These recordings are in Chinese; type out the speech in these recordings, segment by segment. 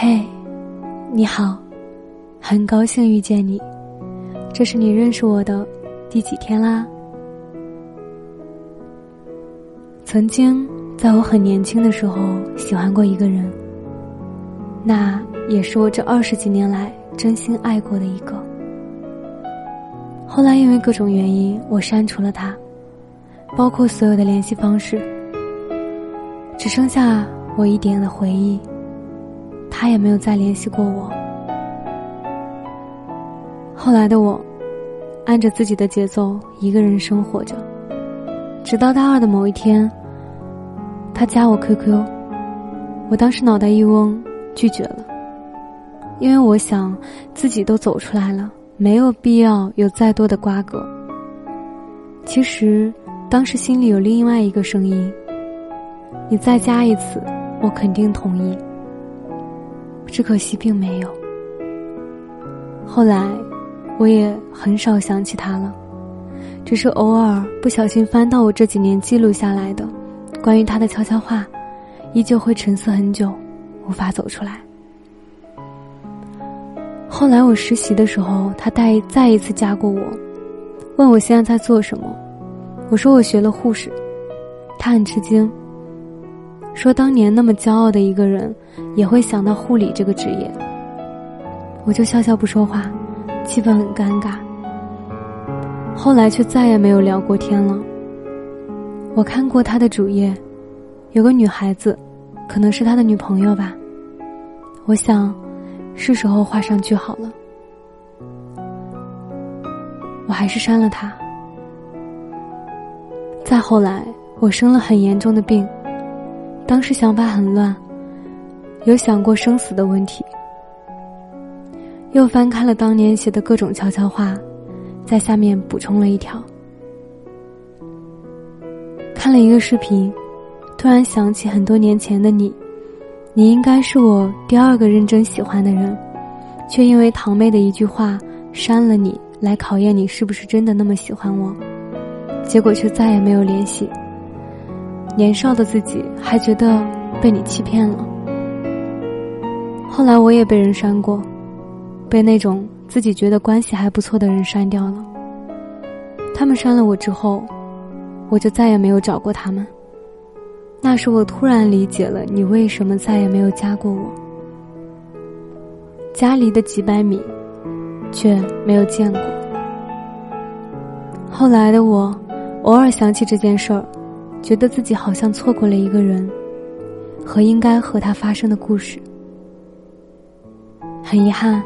嘿，你好，很高兴遇见你。这是你认识我的第几天啦？曾经在我很年轻的时候喜欢过一个人，那也是我这二十几年来真心爱过的一个。后来因为各种原因，我删除了他，包括所有的联系方式，只剩下我一点的回忆。他也没有再联系过我。后来的我，按着自己的节奏一个人生活着，直到大二的某一天，他加我 QQ，我当时脑袋一嗡，拒绝了，因为我想自己都走出来了，没有必要有再多的瓜葛。其实当时心里有另外一个声音，你再加一次，我肯定同意。只可惜并没有。后来，我也很少想起他了，只是偶尔不小心翻到我这几年记录下来的关于他的悄悄话，依旧会沉思很久，无法走出来。后来我实习的时候，他再再一次加过我，问我现在在做什么，我说我学了护士，他很吃惊。说当年那么骄傲的一个人，也会想到护理这个职业。我就笑笑不说话，气氛很尴尬。后来却再也没有聊过天了。我看过他的主页，有个女孩子，可能是他的女朋友吧。我想，是时候画上句号了。我还是删了他。再后来，我生了很严重的病。当时想法很乱，有想过生死的问题，又翻开了当年写的各种悄悄话，在下面补充了一条。看了一个视频，突然想起很多年前的你，你应该是我第二个认真喜欢的人，却因为堂妹的一句话删了你，来考验你是不是真的那么喜欢我，结果却再也没有联系。年少的自己还觉得被你欺骗了，后来我也被人删过，被那种自己觉得关系还不错的人删掉了。他们删了我之后，我就再也没有找过他们。那时我突然理解了你为什么再也没有加过我。家离的几百米，却没有见过。后来的我，偶尔想起这件事儿。觉得自己好像错过了一个人，和应该和他发生的故事，很遗憾，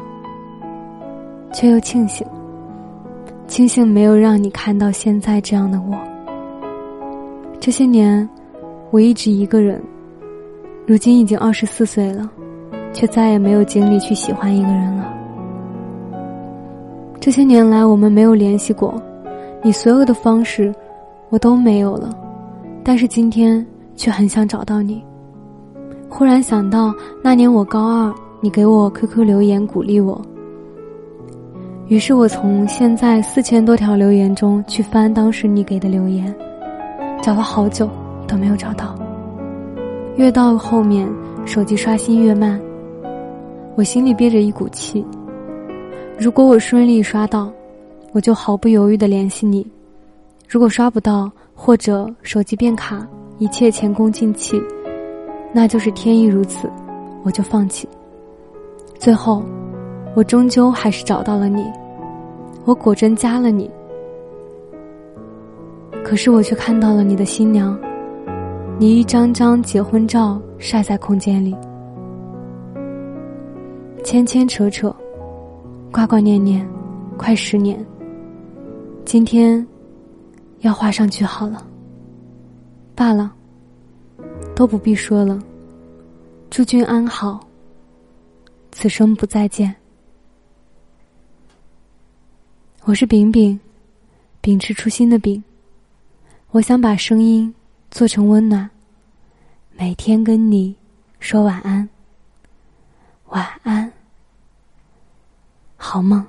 却又庆幸，庆幸没有让你看到现在这样的我。这些年，我一直一个人，如今已经二十四岁了，却再也没有精力去喜欢一个人了。这些年来，我们没有联系过，你所有的方式，我都没有了。但是今天却很想找到你。忽然想到那年我高二，你给我 QQ 留言鼓励我。于是我从现在四千多条留言中去翻当时你给的留言，找了好久都没有找到。越到后面，手机刷新越慢，我心里憋着一股气。如果我顺利刷到，我就毫不犹豫的联系你；如果刷不到，或者手机变卡，一切前功尽弃，那就是天意如此，我就放弃。最后，我终究还是找到了你，我果真加了你。可是我却看到了你的新娘，你一张张结婚照晒在空间里，牵牵扯扯，挂挂念念，快十年。今天。要画上句号了。罢了，都不必说了。祝君安好。此生不再见。我是饼饼，秉持初心的饼。我想把声音做成温暖，每天跟你说晚安。晚安，好梦。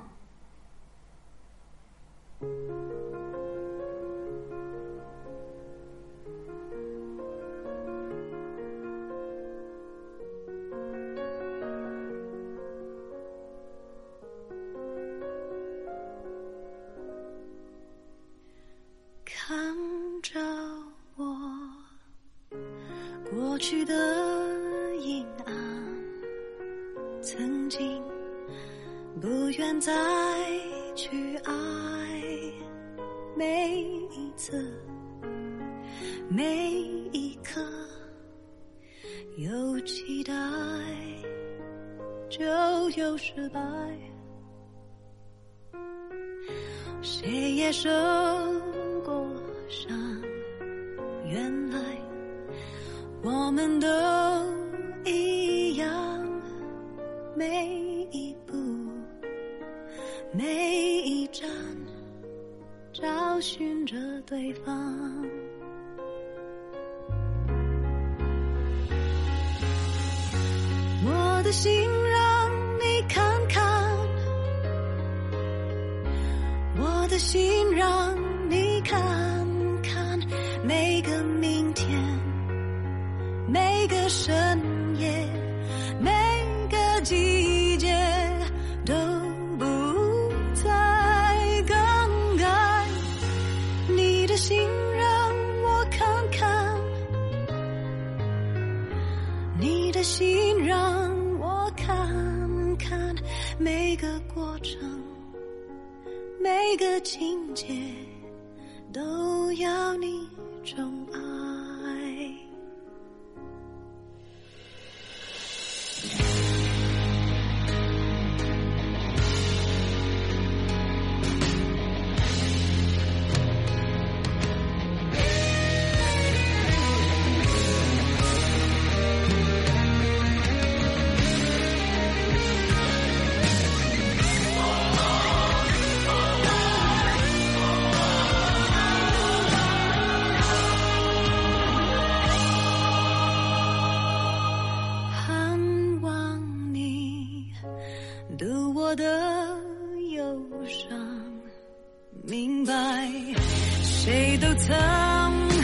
过去的阴暗，曾经不愿再去爱，每一次，每一刻，有期待就有失败，谁也受过伤。我们都一样，每一步，每一站，找寻着对方。我的心让你看看，我的心让你看看。每个明天，深夜，每个季节，都不再更改。你的心让我看看，你的心让我看看，每个过程，每个情节，都要你。宠爱。的忧伤明白谁都曾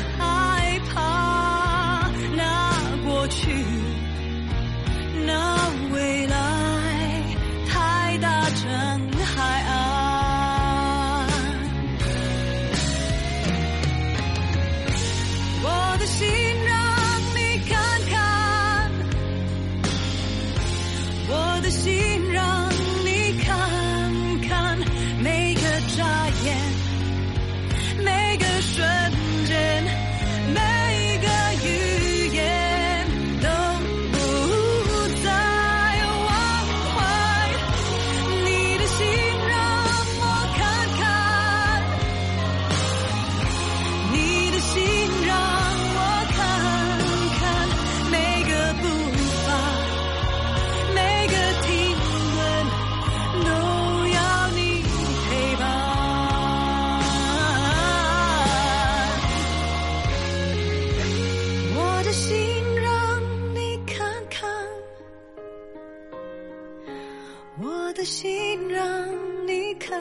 我的心让你看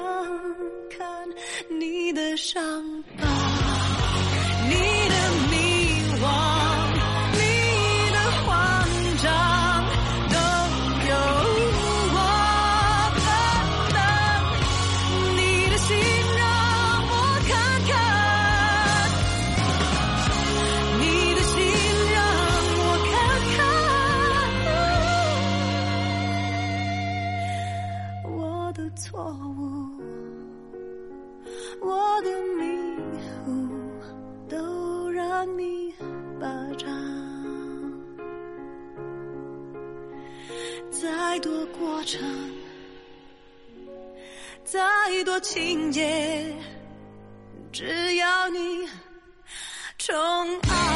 看你的伤疤，都让你霸占。再多过程，再多情节，只要你宠爱。